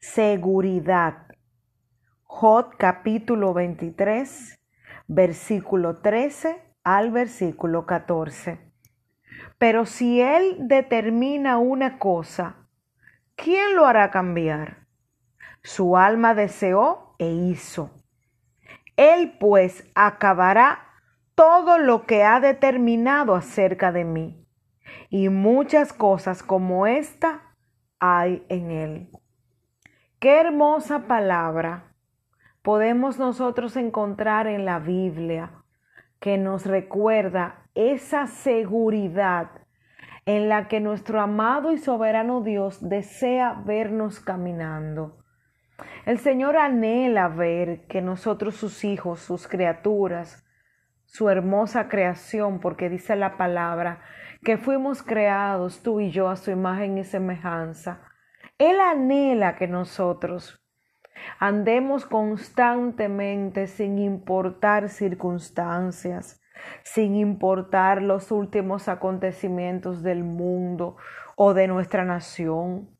seguridad. Jod capítulo 23, versículo 13 al versículo 14. Pero si Él determina una cosa, ¿quién lo hará cambiar? Su alma deseó e hizo. Él pues acabará todo lo que ha determinado acerca de mí. Y muchas cosas como esta hay en Él. Qué hermosa palabra podemos nosotros encontrar en la Biblia que nos recuerda esa seguridad en la que nuestro amado y soberano Dios desea vernos caminando. El Señor anhela ver que nosotros, sus hijos, sus criaturas, su hermosa creación, porque dice la palabra, que fuimos creados tú y yo a su imagen y semejanza. Él anhela que nosotros andemos constantemente sin importar circunstancias, sin importar los últimos acontecimientos del mundo o de nuestra nación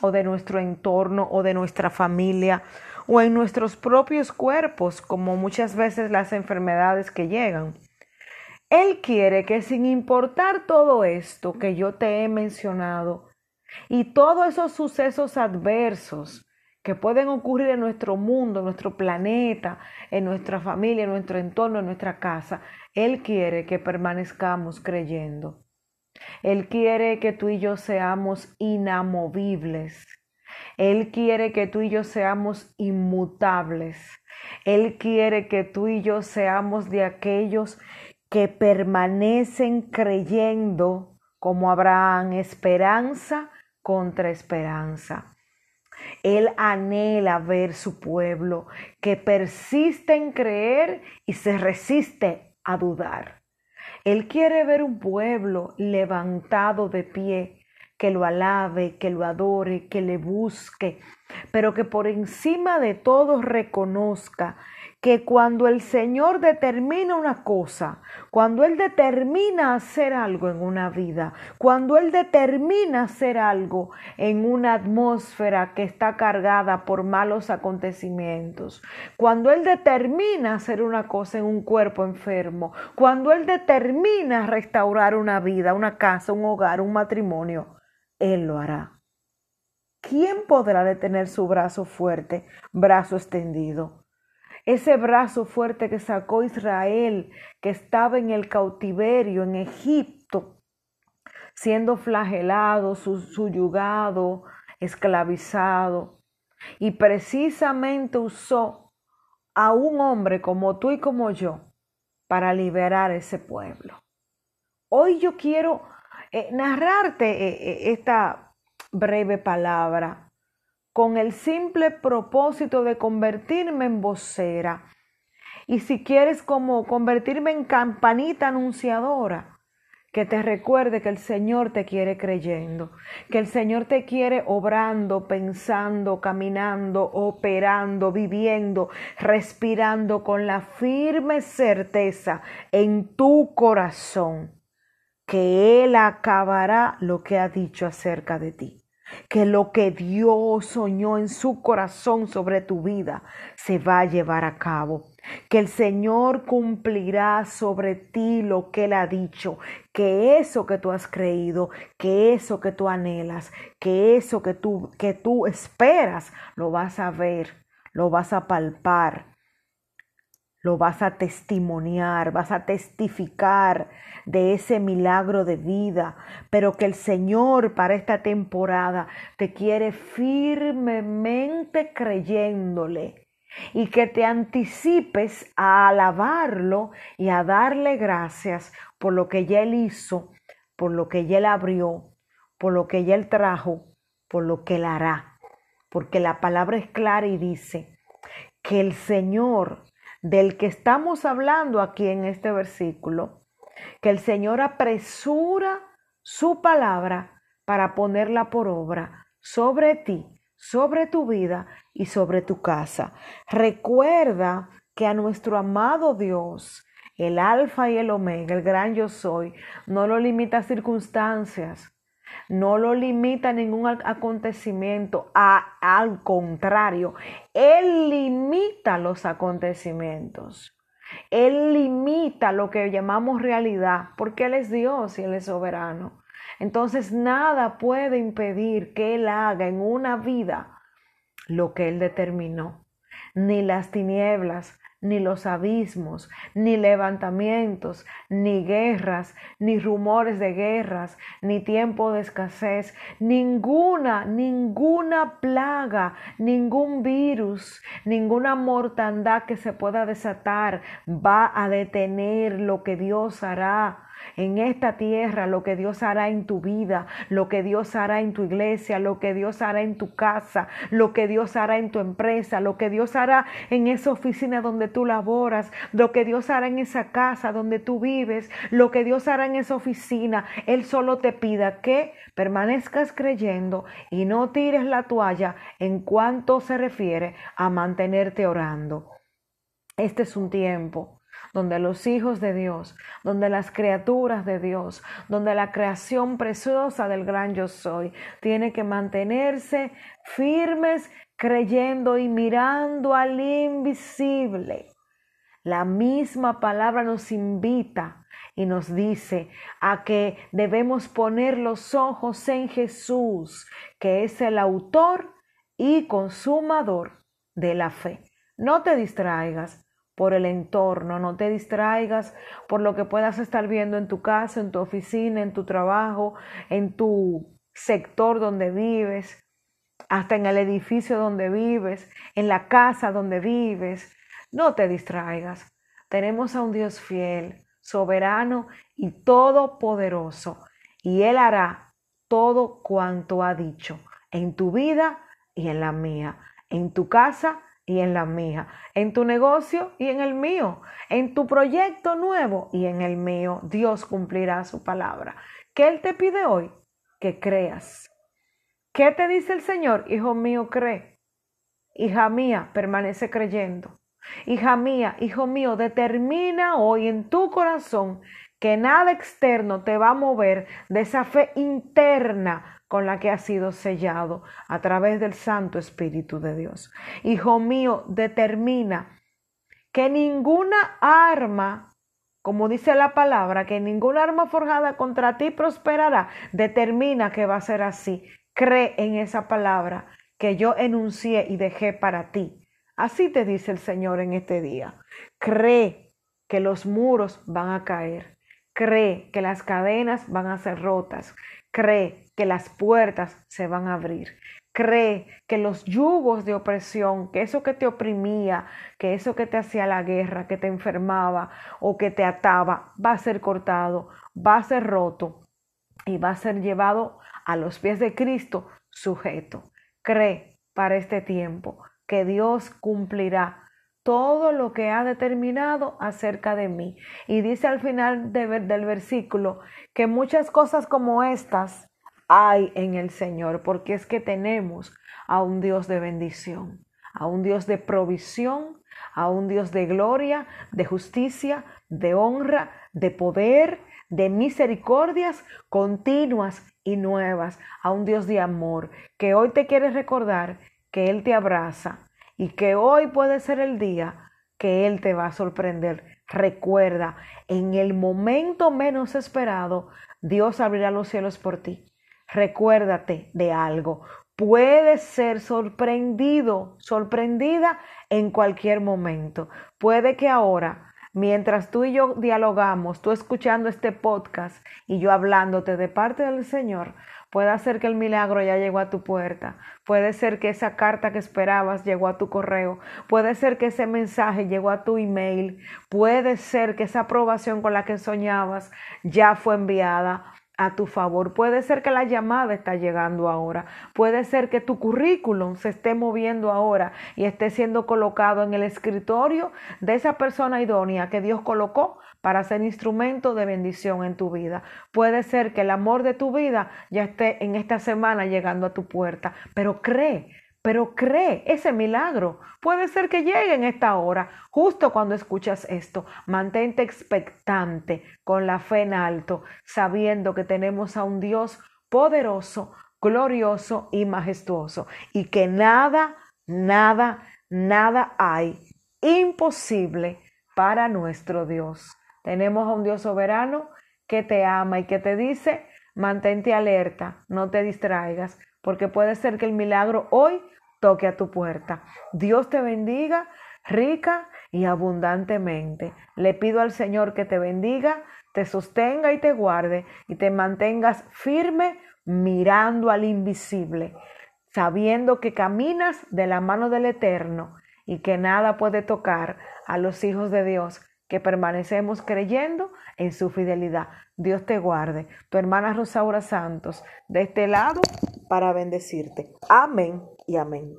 o de nuestro entorno o de nuestra familia o en nuestros propios cuerpos, como muchas veces las enfermedades que llegan. Él quiere que sin importar todo esto que yo te he mencionado y todos esos sucesos adversos que pueden ocurrir en nuestro mundo, en nuestro planeta, en nuestra familia, en nuestro entorno, en nuestra casa, Él quiere que permanezcamos creyendo. Él quiere que tú y yo seamos inamovibles. Él quiere que tú y yo seamos inmutables. Él quiere que tú y yo seamos de aquellos que permanecen creyendo como Abraham, esperanza contra esperanza. Él anhela ver su pueblo que persiste en creer y se resiste a dudar. Él quiere ver un pueblo levantado de pie, que lo alabe, que lo adore, que le busque, pero que por encima de todo reconozca que cuando el Señor determina una cosa, cuando Él determina hacer algo en una vida, cuando Él determina hacer algo en una atmósfera que está cargada por malos acontecimientos, cuando Él determina hacer una cosa en un cuerpo enfermo, cuando Él determina restaurar una vida, una casa, un hogar, un matrimonio, Él lo hará. ¿Quién podrá detener su brazo fuerte, brazo extendido? Ese brazo fuerte que sacó Israel, que estaba en el cautiverio en Egipto, siendo flagelado, suyugado, esclavizado. Y precisamente usó a un hombre como tú y como yo para liberar ese pueblo. Hoy yo quiero eh, narrarte eh, eh, esta breve palabra con el simple propósito de convertirme en vocera. Y si quieres como convertirme en campanita anunciadora, que te recuerde que el Señor te quiere creyendo, que el Señor te quiere obrando, pensando, caminando, operando, viviendo, respirando con la firme certeza en tu corazón que Él acabará lo que ha dicho acerca de ti que lo que Dios soñó en su corazón sobre tu vida se va a llevar a cabo, que el Señor cumplirá sobre ti lo que Él ha dicho, que eso que tú has creído, que eso que tú anhelas, que eso que tú, que tú esperas, lo vas a ver, lo vas a palpar lo vas a testimoniar, vas a testificar de ese milagro de vida, pero que el Señor para esta temporada te quiere firmemente creyéndole y que te anticipes a alabarlo y a darle gracias por lo que ya Él hizo, por lo que ya Él abrió, por lo que ya Él trajo, por lo que Él hará. Porque la palabra es clara y dice que el Señor del que estamos hablando aquí en este versículo, que el Señor apresura su palabra para ponerla por obra sobre ti, sobre tu vida y sobre tu casa. Recuerda que a nuestro amado Dios, el alfa y el omega, el gran yo soy, no lo limita a circunstancias, no lo limita a ningún acontecimiento, al contrario, Él limita los acontecimientos. Él limita lo que llamamos realidad, porque Él es Dios y Él es soberano. Entonces nada puede impedir que Él haga en una vida lo que Él determinó. Ni las tinieblas, ni los abismos, ni levantamientos, ni guerras, ni rumores de guerras, ni tiempo de escasez, ninguna, ninguna plaga, ningún virus, ninguna mortandad que se pueda desatar va a detener lo que Dios hará en esta tierra, lo que Dios hará en tu vida, lo que Dios hará en tu iglesia, lo que Dios hará en tu casa, lo que Dios hará en tu empresa, lo que Dios hará en esa oficina donde tú laboras, lo que Dios hará en esa casa donde tú vives, lo que Dios hará en esa oficina. Él solo te pida que permanezcas creyendo y no tires la toalla en cuanto se refiere a mantenerte orando. Este es un tiempo donde los hijos de Dios, donde las criaturas de Dios, donde la creación preciosa del gran yo soy, tiene que mantenerse firmes, creyendo y mirando al invisible. La misma palabra nos invita y nos dice a que debemos poner los ojos en Jesús, que es el autor y consumador de la fe. No te distraigas, por el entorno, no te distraigas por lo que puedas estar viendo en tu casa, en tu oficina, en tu trabajo, en tu sector donde vives, hasta en el edificio donde vives, en la casa donde vives. No te distraigas. Tenemos a un Dios fiel, soberano y todopoderoso, y Él hará todo cuanto ha dicho en tu vida y en la mía, en tu casa y en la mía, en tu negocio y en el mío, en tu proyecto nuevo y en el mío. Dios cumplirá su palabra. ¿Qué Él te pide hoy? Que creas. ¿Qué te dice el Señor? Hijo mío, cree. Hija mía, permanece creyendo. Hija mía, hijo mío, determina hoy en tu corazón que nada externo te va a mover de esa fe interna con la que ha sido sellado a través del Santo Espíritu de Dios. Hijo mío, determina que ninguna arma, como dice la palabra, que ninguna arma forjada contra ti prosperará, determina que va a ser así. Cree en esa palabra que yo enuncié y dejé para ti. Así te dice el Señor en este día. Cree que los muros van a caer. Cree que las cadenas van a ser rotas. Cree que las puertas se van a abrir. Cree que los yugos de opresión, que eso que te oprimía, que eso que te hacía la guerra, que te enfermaba o que te ataba, va a ser cortado, va a ser roto y va a ser llevado a los pies de Cristo sujeto. Cree para este tiempo que Dios cumplirá todo lo que ha determinado acerca de mí. Y dice al final del versículo que muchas cosas como estas hay en el Señor, porque es que tenemos a un Dios de bendición, a un Dios de provisión, a un Dios de gloria, de justicia, de honra, de poder, de misericordias continuas y nuevas, a un Dios de amor, que hoy te quiere recordar que Él te abraza y que hoy puede ser el día que Él te va a sorprender. Recuerda, en el momento menos esperado, Dios abrirá los cielos por ti recuérdate de algo. Puedes ser sorprendido, sorprendida en cualquier momento. Puede que ahora, mientras tú y yo dialogamos, tú escuchando este podcast y yo hablándote de parte del Señor, puede ser que el milagro ya llegó a tu puerta. Puede ser que esa carta que esperabas llegó a tu correo. Puede ser que ese mensaje llegó a tu email. Puede ser que esa aprobación con la que soñabas ya fue enviada a tu favor. Puede ser que la llamada está llegando ahora. Puede ser que tu currículum se esté moviendo ahora y esté siendo colocado en el escritorio de esa persona idónea que Dios colocó para ser instrumento de bendición en tu vida. Puede ser que el amor de tu vida ya esté en esta semana llegando a tu puerta, pero cree pero cree ese milagro. Puede ser que llegue en esta hora, justo cuando escuchas esto. Mantente expectante, con la fe en alto, sabiendo que tenemos a un Dios poderoso, glorioso y majestuoso, y que nada, nada, nada hay imposible para nuestro Dios. Tenemos a un Dios soberano que te ama y que te dice, mantente alerta, no te distraigas, porque puede ser que el milagro hoy toque a tu puerta. Dios te bendiga rica y abundantemente. Le pido al Señor que te bendiga, te sostenga y te guarde y te mantengas firme mirando al invisible, sabiendo que caminas de la mano del Eterno y que nada puede tocar a los hijos de Dios que permanecemos creyendo en su fidelidad. Dios te guarde. Tu hermana Rosaura Santos, de este lado, para bendecirte. Amén y amén.